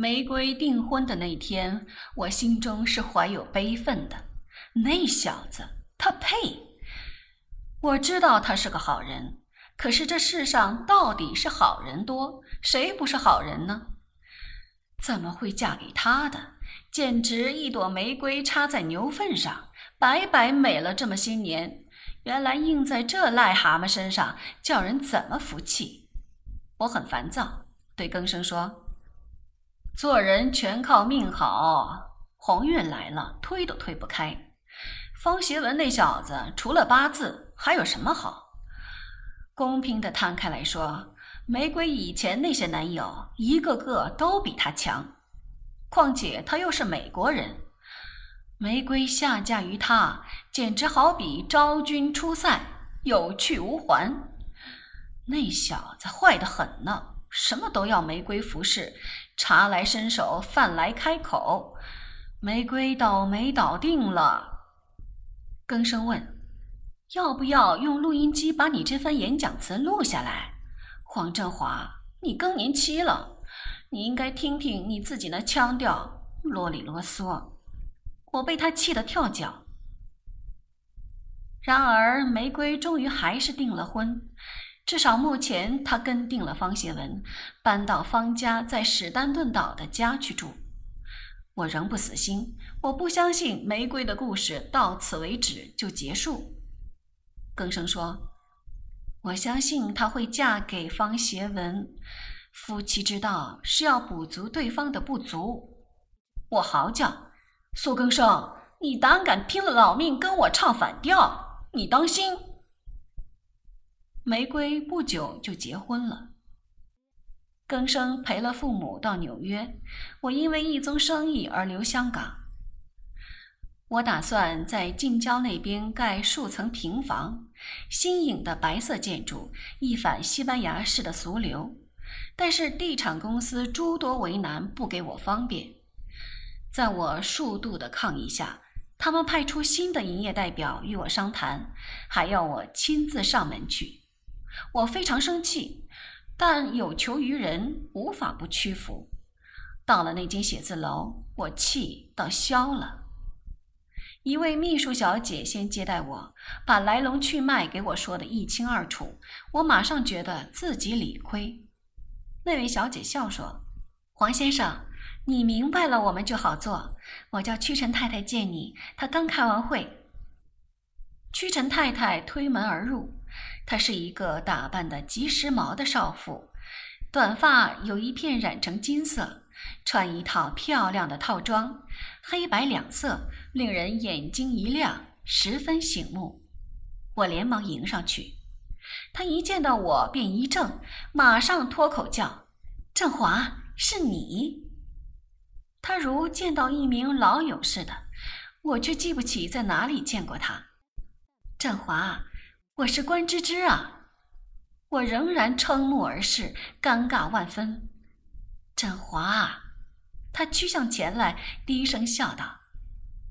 玫瑰订婚的那天，我心中是怀有悲愤的。那小子，他配？我知道他是个好人，可是这世上到底是好人多，谁不是好人呢？怎么会嫁给他的？简直一朵玫瑰插在牛粪上，白白美了这么些年，原来印在这癞蛤蟆身上，叫人怎么服气？我很烦躁，对更生说。做人全靠命好，鸿运来了推都推不开。方协文那小子除了八字还有什么好？公平的摊开来说，玫瑰以前那些男友一个个都比他强，况且他又是美国人，玫瑰下嫁于他，简直好比昭君出塞，有去无还。那小子坏得很呢，什么都要玫瑰服侍。茶来伸手，饭来开口，玫瑰倒霉倒定了。更生问：“要不要用录音机把你这番演讲词录下来？”黄振华，你更年期了，你应该听听你自己那腔调，啰里啰嗦。我被他气得跳脚。然而，玫瑰终于还是订了婚。至少目前，他跟定了方协文，搬到方家在史丹顿岛的家去住。我仍不死心，我不相信玫瑰的故事到此为止就结束。更生说：“我相信她会嫁给方协文，夫妻之道是要补足对方的不足。”我嚎叫：“苏更生，你胆敢拼了老命跟我唱反调，你当心！”玫瑰不久就结婚了。更生陪了父母到纽约，我因为一宗生意而留香港。我打算在近郊那边盖数层平房，新颖的白色建筑，一反西班牙式的俗流。但是地产公司诸多为难，不给我方便。在我数度的抗议下，他们派出新的营业代表与我商谈，还要我亲自上门去。我非常生气，但有求于人，无法不屈服。到了那间写字楼，我气倒消了。一位秘书小姐先接待我，把来龙去脉给我说得一清二楚。我马上觉得自己理亏。那位小姐笑说：“黄先生，你明白了，我们就好做。我叫屈臣太太见你，她刚开完会。”屈臣太太推门而入。她是一个打扮的极时髦的少妇，短发有一片染成金色，穿一套漂亮的套装，黑白两色，令人眼睛一亮，十分醒目。我连忙迎上去，她一见到我便一怔，马上脱口叫：“振华，是你！”她如见到一名老友似的，我却记不起在哪里见过她。振华。我是关芝芝啊！我仍然瞠目而视，尴尬万分。振华，他趋向前来，低声笑道：“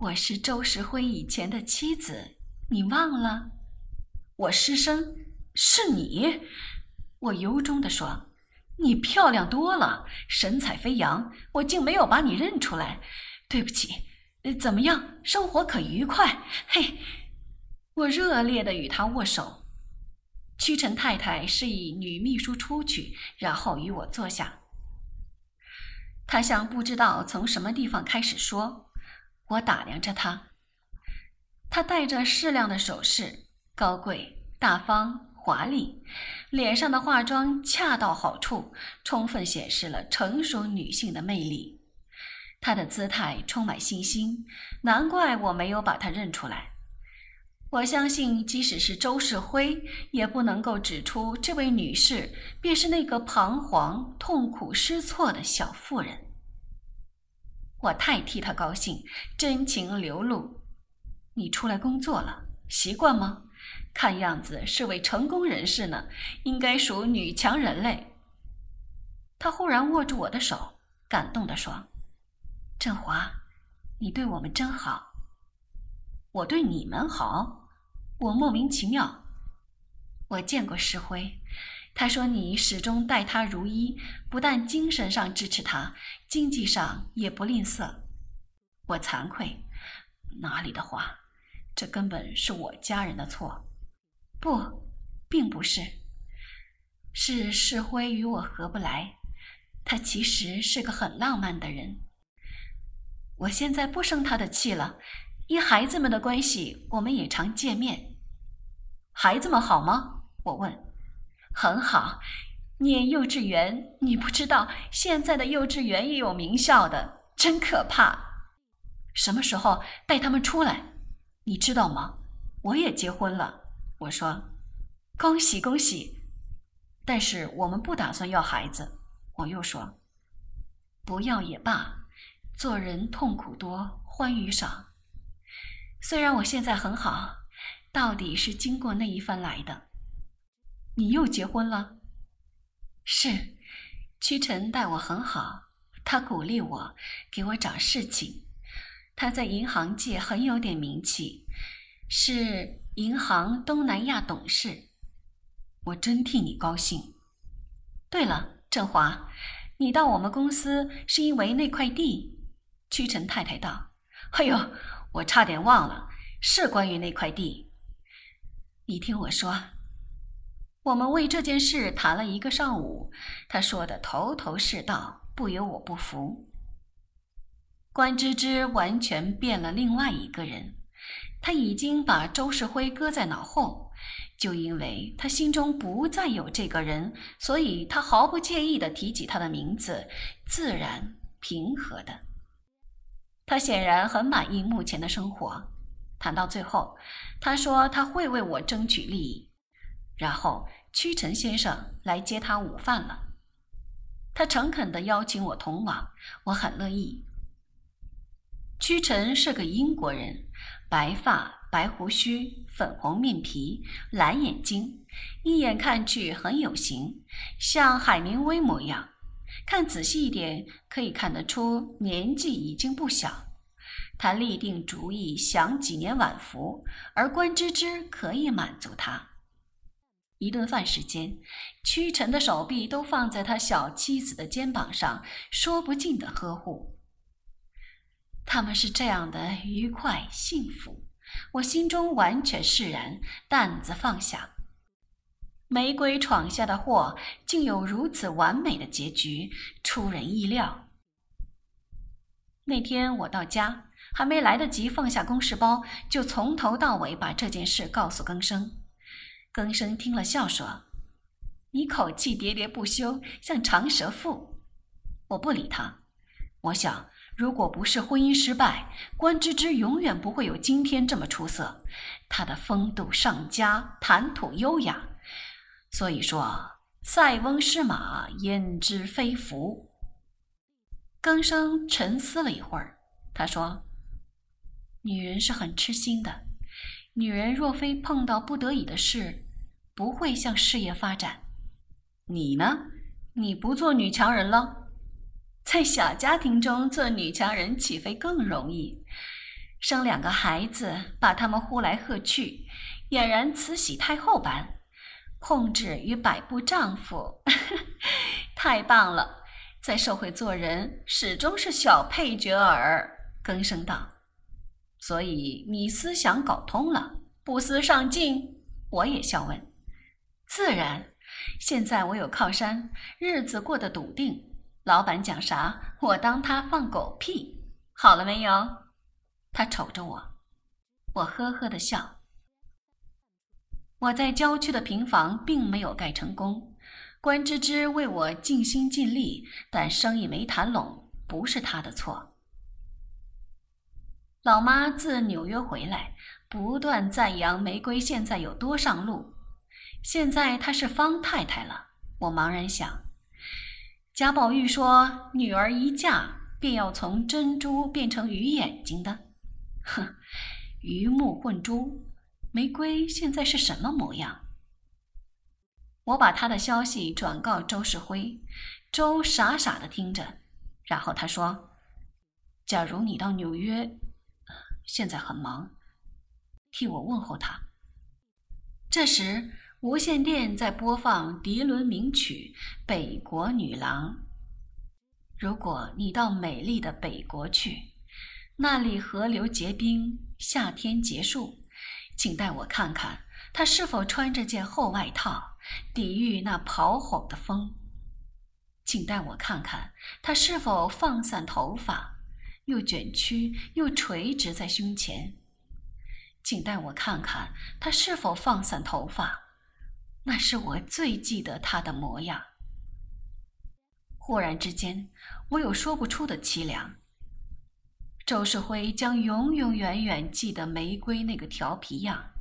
我是周石辉以前的妻子，你忘了？”我失声：“是你？”我由衷地说：“你漂亮多了，神采飞扬，我竟没有把你认出来，对不起。怎么样，生活可愉快？嘿。”我热烈的与他握手，屈臣太太示意女秘书出去，然后与我坐下。她像不知道从什么地方开始说，我打量着她。她戴着适量的首饰，高贵、大方、华丽，脸上的化妆恰到好处，充分显示了成熟女性的魅力。她的姿态充满信心，难怪我没有把她认出来。我相信，即使是周世辉，也不能够指出这位女士便是那个彷徨、痛苦、失措的小妇人。我太替她高兴，真情流露。你出来工作了，习惯吗？看样子是位成功人士呢，应该属女强人类。她忽然握住我的手，感动地说：“振华，你对我们真好。”我对你们好，我莫名其妙。我见过石辉，他说你始终待他如一，不但精神上支持他，经济上也不吝啬。我惭愧，哪里的话，这根本是我家人的错。不，并不是，是世辉与我合不来。他其实是个很浪漫的人。我现在不生他的气了，因孩子们的关系，我们也常见面。孩子们好吗？我问。很好，念幼稚园，你不知道现在的幼稚园也有名校的，真可怕。什么时候带他们出来？你知道吗？我也结婚了。我说：“恭喜恭喜！”但是我们不打算要孩子。我又说：“不要也罢，做人痛苦多，欢愉少。虽然我现在很好，到底是经过那一番来的。”你又结婚了？是，屈臣待我很好，他鼓励我，给我找事情。他在银行界很有点名气，是银行东南亚董事。我真替你高兴。对了，振华，你到我们公司是因为那块地？屈臣太太道：“哎呦，我差点忘了，是关于那块地。你听我说，我们为这件事谈了一个上午，他说的头头是道，不由我不服。”关芝芝完全变了另外一个人，他已经把周世辉搁在脑后，就因为他心中不再有这个人，所以他毫不介意地提起他的名字，自然平和的。他显然很满意目前的生活。谈到最后，他说他会为我争取利益，然后屈臣先生来接他午饭了。他诚恳地邀请我同往，我很乐意。屈臣是个英国人，白发、白胡须、粉红面皮、蓝眼睛，一眼看去很有型，像海明威模样。看仔细一点，可以看得出年纪已经不小。他立定主意享几年晚福，而关芝芝可以满足他。一顿饭时间，屈臣的手臂都放在他小妻子的肩膀上，说不尽的呵护。他们是这样的愉快幸福，我心中完全释然，担子放下。玫瑰闯下的祸，竟有如此完美的结局，出人意料。那天我到家，还没来得及放下公事包，就从头到尾把这件事告诉更生。更生听了笑说：“你口气喋喋不休，像长舌妇。”我不理他，我想。如果不是婚姻失败，关芝芝永远不会有今天这么出色。她的风度上佳，谈吐优雅。所以说，塞翁失马，焉知非福。更生沉思了一会儿，他说：“女人是很痴心的。女人若非碰到不得已的事，不会向事业发展。你呢？你不做女强人了？”在小家庭中做女强人，岂非更容易？生两个孩子，把他们呼来喝去，俨然慈禧太后般，控制与摆布丈夫，太棒了！在社会做人，始终是小配角儿。更生道，所以你思想搞通了，不思上进？我也笑问。自然，现在我有靠山，日子过得笃定。老板讲啥，我当他放狗屁。好了没有？他瞅着我，我呵呵的笑。我在郊区的平房并没有盖成功，关芝芝为我尽心尽力，但生意没谈拢，不是她的错。老妈自纽约回来，不断赞扬玫瑰现在有多上路。现在她是方太太了，我茫然想。贾宝玉说：“女儿一嫁，便要从珍珠变成鱼眼睛的。”哼，鱼目混珠，玫瑰现在是什么模样？我把他的消息转告周世辉，周傻傻的听着，然后他说：“假如你到纽约，现在很忙，替我问候他。”这时无线电在播放迪伦名曲《北国女郎》。如果你到美丽的北国去，那里河流结冰，夏天结束，请带我看看他是否穿着件厚外套，抵御那咆吼的风。请带我看看他是否放散头发，又卷曲又垂直在胸前。请带我看看他是否放散头发。那是我最记得他的模样。忽然之间，我有说不出的凄凉。周世辉将永永远远记得玫瑰那个调皮样，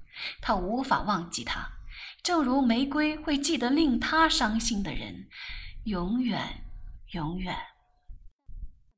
他无法忘记他，正如玫瑰会记得令他伤心的人，永远，永远。